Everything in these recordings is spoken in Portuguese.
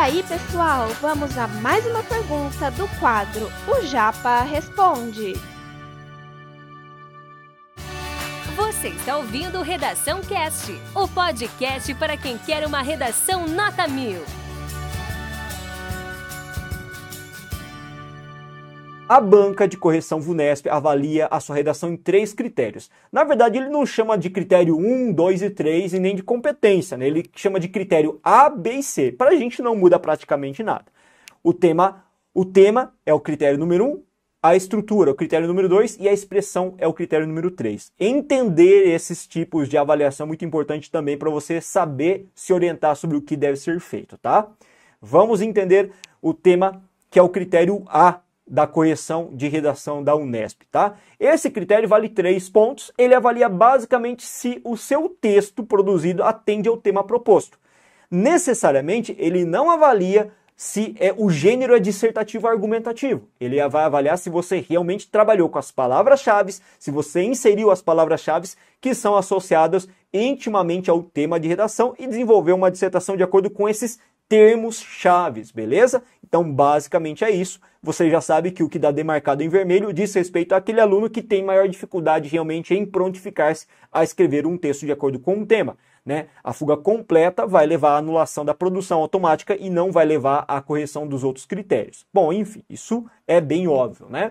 aí, pessoal, vamos a mais uma pergunta do quadro O Japa Responde. Você está ouvindo Redação Cast, o podcast para quem quer uma redação nota mil. A banca de correção VUNESP avalia a sua redação em três critérios. Na verdade, ele não chama de critério 1, 2 e 3 e nem de competência, né? ele chama de critério A, B e C. Para a gente não muda praticamente nada. O tema, o tema é o critério número 1, a estrutura, o critério número 2 e a expressão é o critério número 3. Entender esses tipos de avaliação é muito importante também para você saber se orientar sobre o que deve ser feito, tá? Vamos entender o tema que é o critério A da correção de redação da Unesp, tá? Esse critério vale três pontos. Ele avalia basicamente se o seu texto produzido atende ao tema proposto. Necessariamente, ele não avalia se é, o gênero é dissertativo ou argumentativo. Ele vai avaliar se você realmente trabalhou com as palavras-chave, se você inseriu as palavras-chave que são associadas intimamente ao tema de redação e desenvolveu uma dissertação de acordo com esses termos chaves, beleza? Então, basicamente é isso. Você já sabe que o que dá demarcado em vermelho diz respeito àquele aluno que tem maior dificuldade realmente em prontificar-se a escrever um texto de acordo com o tema. Né? A fuga completa vai levar à anulação da produção automática e não vai levar à correção dos outros critérios. Bom, enfim, isso é bem óbvio, né?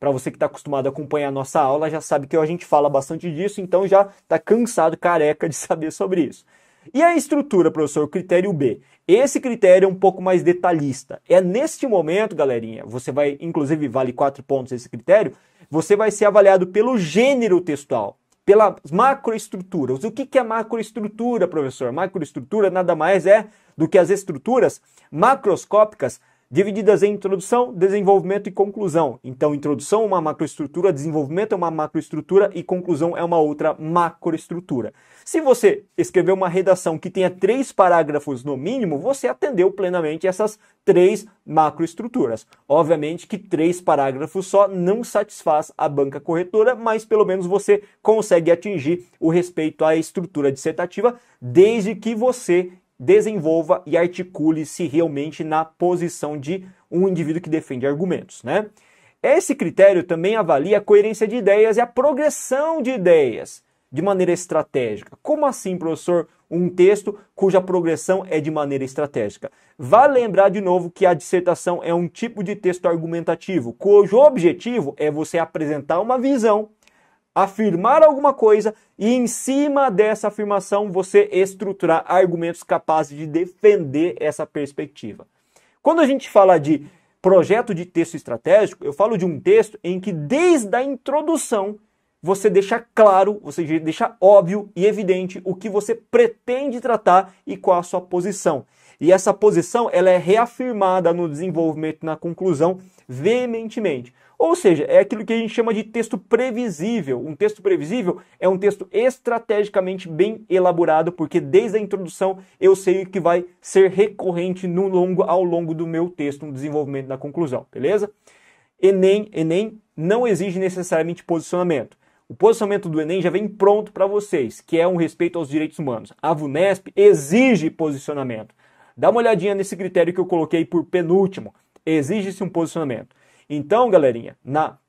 Para você que está acostumado a acompanhar a nossa aula, já sabe que a gente fala bastante disso, então já está cansado, careca de saber sobre isso. E a estrutura, professor, critério B? Esse critério é um pouco mais detalhista. É neste momento, galerinha, você vai, inclusive vale quatro pontos esse critério, você vai ser avaliado pelo gênero textual, pelas macroestruturas. O que, que é macroestrutura, professor? Macroestrutura nada mais é do que as estruturas macroscópicas divididas em introdução, desenvolvimento e conclusão. Então, introdução é uma macroestrutura, desenvolvimento é uma macroestrutura e conclusão é uma outra macroestrutura. Se você escrever uma redação que tenha três parágrafos no mínimo, você atendeu plenamente essas três macroestruturas. Obviamente que três parágrafos só não satisfaz a banca corretora, mas pelo menos você consegue atingir o respeito à estrutura dissertativa, desde que você desenvolva e articule-se realmente na posição de um indivíduo que defende argumentos, né? Esse critério também avalia a coerência de ideias e a progressão de ideias de maneira estratégica. Como assim, professor? Um texto cuja progressão é de maneira estratégica. Vale lembrar de novo que a dissertação é um tipo de texto argumentativo, cujo objetivo é você apresentar uma visão afirmar alguma coisa e em cima dessa afirmação você estruturar argumentos capazes de defender essa perspectiva. Quando a gente fala de projeto de texto estratégico, eu falo de um texto em que desde a introdução você deixa claro, você deixa óbvio e evidente o que você pretende tratar e qual a sua posição. E essa posição ela é reafirmada no desenvolvimento na conclusão veementemente. Ou seja, é aquilo que a gente chama de texto previsível. Um texto previsível é um texto estrategicamente bem elaborado, porque desde a introdução eu sei o que vai ser recorrente no longo, ao longo do meu texto, no desenvolvimento da conclusão, beleza? Enem, Enem não exige necessariamente posicionamento. O posicionamento do Enem já vem pronto para vocês, que é um respeito aos direitos humanos. A VUNESP exige posicionamento. Dá uma olhadinha nesse critério que eu coloquei por penúltimo. Exige-se um posicionamento. Então, galerinha,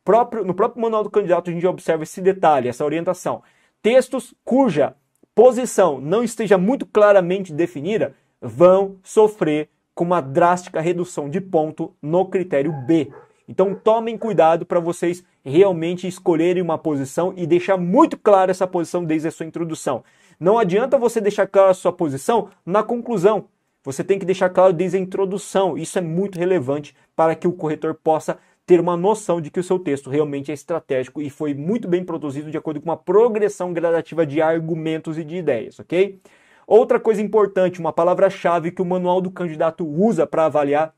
próprio, no próprio manual do candidato a gente observa esse detalhe, essa orientação. Textos cuja posição não esteja muito claramente definida vão sofrer com uma drástica redução de ponto no critério B. Então tomem cuidado para vocês realmente escolherem uma posição e deixar muito clara essa posição desde a sua introdução. Não adianta você deixar clara a sua posição na conclusão. Você tem que deixar claro desde a introdução. Isso é muito relevante para que o corretor possa ter uma noção de que o seu texto realmente é estratégico e foi muito bem produzido de acordo com uma progressão gradativa de argumentos e de ideias, ok? Outra coisa importante, uma palavra-chave que o manual do candidato usa para avaliar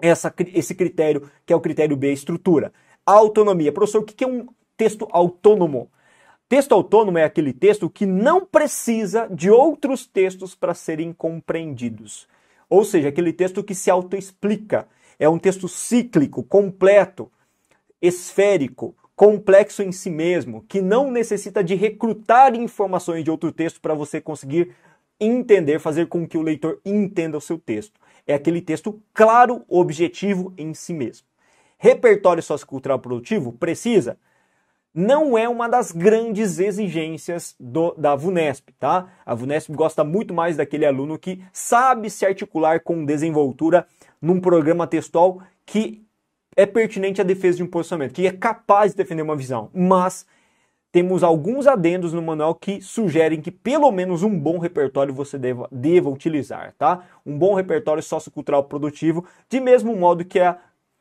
essa, esse critério, que é o critério B, estrutura. Autonomia. Professor, o que é um texto autônomo? Texto autônomo é aquele texto que não precisa de outros textos para serem compreendidos. Ou seja, aquele texto que se autoexplica. É um texto cíclico, completo, esférico, complexo em si mesmo, que não necessita de recrutar informações de outro texto para você conseguir entender, fazer com que o leitor entenda o seu texto. é aquele texto claro, objetivo em si mesmo. Repertório sociocultural produtivo precisa? Não é uma das grandes exigências do, da VUNESP, tá? A VUNESP gosta muito mais daquele aluno que sabe se articular com desenvoltura num programa textual que é pertinente à defesa de um posicionamento, que é capaz de defender uma visão, mas temos alguns adendos no manual que sugerem que pelo menos um bom repertório você deva, deva utilizar, tá? Um bom repertório sociocultural produtivo, de mesmo modo que, a,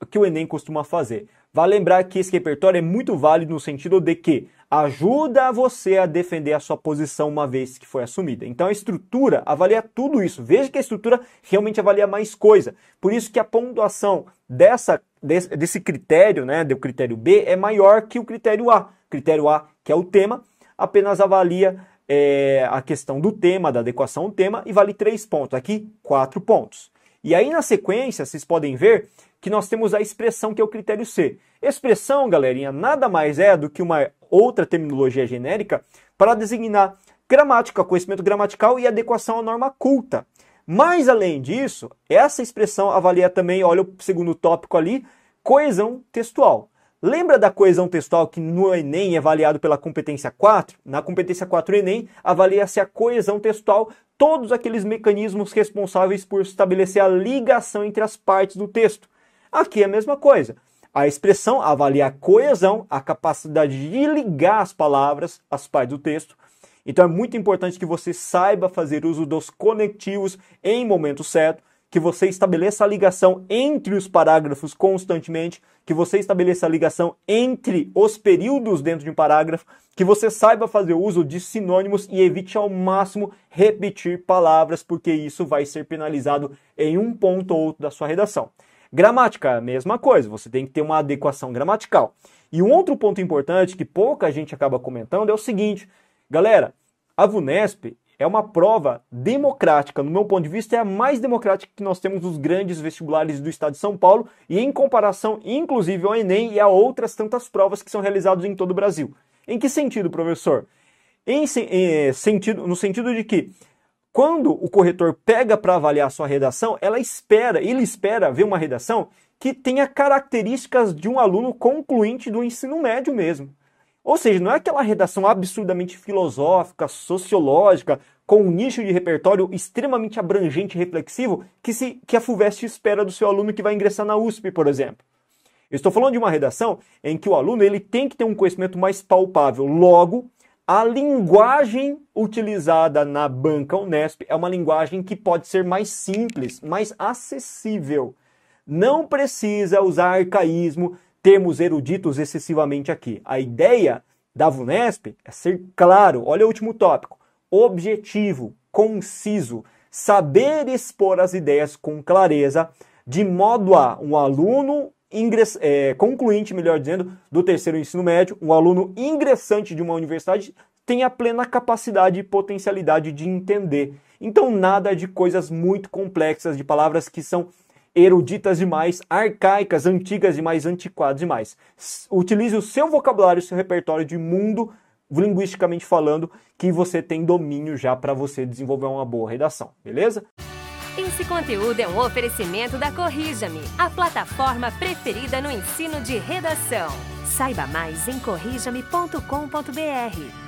que o Enem costuma fazer. Vale lembrar que esse repertório é muito válido no sentido de que ajuda você a defender a sua posição uma vez que foi assumida. Então a estrutura avalia tudo isso. Veja que a estrutura realmente avalia mais coisa. Por isso que a pontuação dessa, desse, desse critério, né, do critério B, é maior que o critério A. O critério A, que é o tema, apenas avalia é, a questão do tema, da adequação ao tema, e vale três pontos. Aqui, quatro pontos. E aí, na sequência, vocês podem ver que nós temos a expressão que é o critério C. Expressão, galerinha, nada mais é do que uma outra terminologia genérica para designar gramática, conhecimento gramatical e adequação à norma culta. Mais além disso, essa expressão avalia também, olha o segundo tópico ali, coesão textual. Lembra da coesão textual que no Enem é avaliado pela competência 4? Na competência 4 Enem, avalia-se a coesão textual, todos aqueles mecanismos responsáveis por estabelecer a ligação entre as partes do texto. Aqui é a mesma coisa. A expressão avalia a coesão, a capacidade de ligar as palavras às partes do texto. Então é muito importante que você saiba fazer uso dos conectivos em momento certo, que você estabeleça a ligação entre os parágrafos constantemente, que você estabeleça a ligação entre os períodos dentro de um parágrafo, que você saiba fazer uso de sinônimos e evite ao máximo repetir palavras, porque isso vai ser penalizado em um ponto ou outro da sua redação. Gramática, mesma coisa, você tem que ter uma adequação gramatical. E um outro ponto importante que pouca gente acaba comentando é o seguinte, galera, a VUNESP é uma prova democrática, no meu ponto de vista é a mais democrática que nós temos nos grandes vestibulares do estado de São Paulo e em comparação inclusive ao ENEM e a outras tantas provas que são realizadas em todo o Brasil. Em que sentido, professor? Em, em, sentido, no sentido de que quando o corretor pega para avaliar sua redação, ela espera, ele espera ver uma redação que tenha características de um aluno concluinte do ensino médio mesmo. Ou seja, não é aquela redação absurdamente filosófica, sociológica, com um nicho de repertório extremamente abrangente e reflexivo que, se, que a FUVEST espera do seu aluno que vai ingressar na USP, por exemplo. Eu estou falando de uma redação em que o aluno ele tem que ter um conhecimento mais palpável. Logo, a linguagem utilizada na banca Unesp é uma linguagem que pode ser mais simples, mais acessível. Não precisa usar arcaísmo, termos eruditos excessivamente aqui. A ideia da VUNESP é ser claro, olha o último tópico, objetivo, conciso, saber expor as ideias com clareza, de modo a um aluno ingress, é, concluinte, melhor dizendo, do terceiro ensino médio, um aluno ingressante de uma universidade tem a plena capacidade e potencialidade de entender. Então, nada de coisas muito complexas, de palavras que são eruditas demais, arcaicas, antigas demais, antiquadas demais. Utilize o seu vocabulário, o seu repertório de mundo, linguisticamente falando, que você tem domínio já para você desenvolver uma boa redação, beleza? Esse conteúdo é um oferecimento da Corrija-me, a plataforma preferida no ensino de redação. Saiba mais em corrijame.com.br.